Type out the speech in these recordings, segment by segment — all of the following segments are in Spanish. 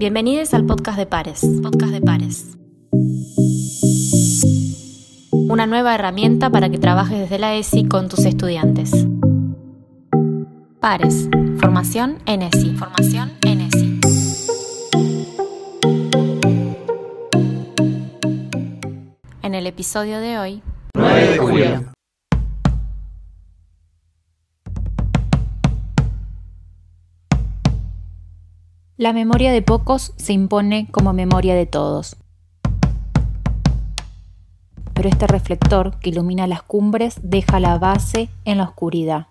Bienvenidos al podcast de Pares. Podcast de Pares. Una nueva herramienta para que trabajes desde la ESI con tus estudiantes. Pares. Formación en ESI. Formación en ESI. En el episodio de hoy. 9 de julio. La memoria de pocos se impone como memoria de todos. Pero este reflector que ilumina las cumbres deja la base en la oscuridad.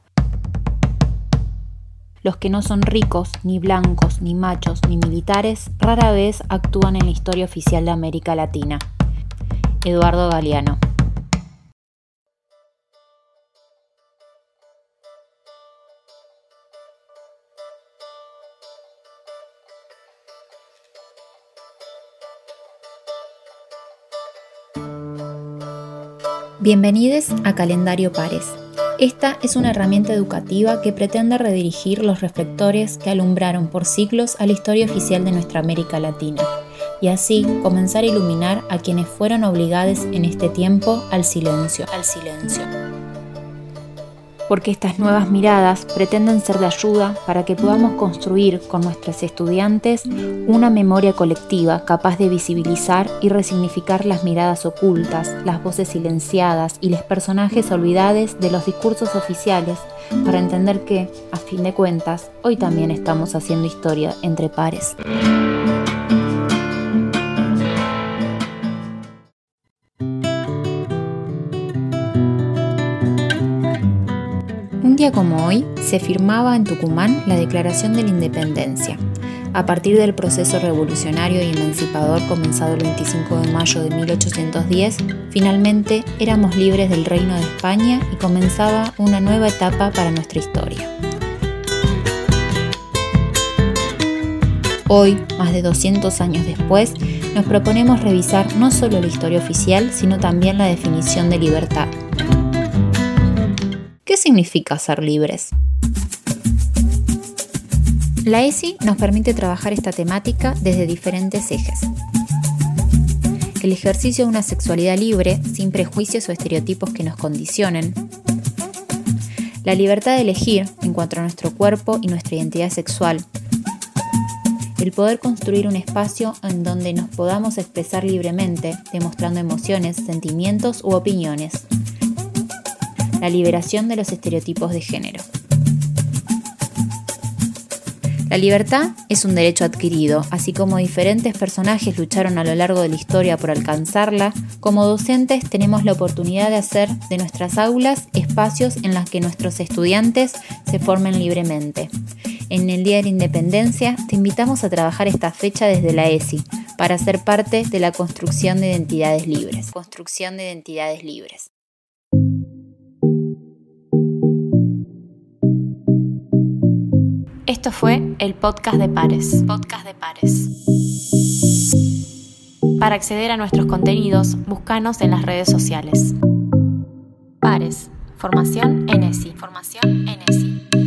Los que no son ricos, ni blancos, ni machos, ni militares, rara vez actúan en la historia oficial de América Latina. Eduardo Galeano. Bienvenidos a Calendario Pares. Esta es una herramienta educativa que pretende redirigir los reflectores que alumbraron por siglos a la historia oficial de nuestra América Latina y así comenzar a iluminar a quienes fueron obligados en este tiempo al silencio, al silencio porque estas nuevas miradas pretenden ser de ayuda para que podamos construir con nuestros estudiantes una memoria colectiva capaz de visibilizar y resignificar las miradas ocultas, las voces silenciadas y los personajes olvidados de los discursos oficiales para entender que, a fin de cuentas, hoy también estamos haciendo historia entre pares. Como hoy se firmaba en Tucumán la Declaración de la Independencia, a partir del proceso revolucionario y emancipador comenzado el 25 de mayo de 1810, finalmente éramos libres del Reino de España y comenzaba una nueva etapa para nuestra historia. Hoy, más de 200 años después, nos proponemos revisar no solo la historia oficial, sino también la definición de libertad, ¿Qué significa ser libres? La ESI nos permite trabajar esta temática desde diferentes ejes. El ejercicio de una sexualidad libre, sin prejuicios o estereotipos que nos condicionen. La libertad de elegir en cuanto a nuestro cuerpo y nuestra identidad sexual. El poder construir un espacio en donde nos podamos expresar libremente, demostrando emociones, sentimientos u opiniones la liberación de los estereotipos de género. La libertad es un derecho adquirido, así como diferentes personajes lucharon a lo largo de la historia por alcanzarla, como docentes tenemos la oportunidad de hacer de nuestras aulas espacios en los que nuestros estudiantes se formen libremente. En el Día de la Independencia te invitamos a trabajar esta fecha desde la ESI para ser parte de la construcción de identidades libres. Construcción de identidades libres. Esto fue el podcast de Pares. Podcast de Pares. Para acceder a nuestros contenidos, búscanos en las redes sociales. Pares. Formación ESI. Formación ESI.